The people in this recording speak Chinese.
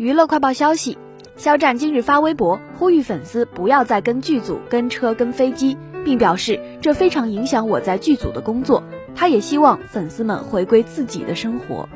娱乐快报消息肖战今日发微博呼吁粉丝不要再跟剧组跟车跟飞机并表示这非常影响我在剧组的工作。他也希望粉丝们回归自己的生活。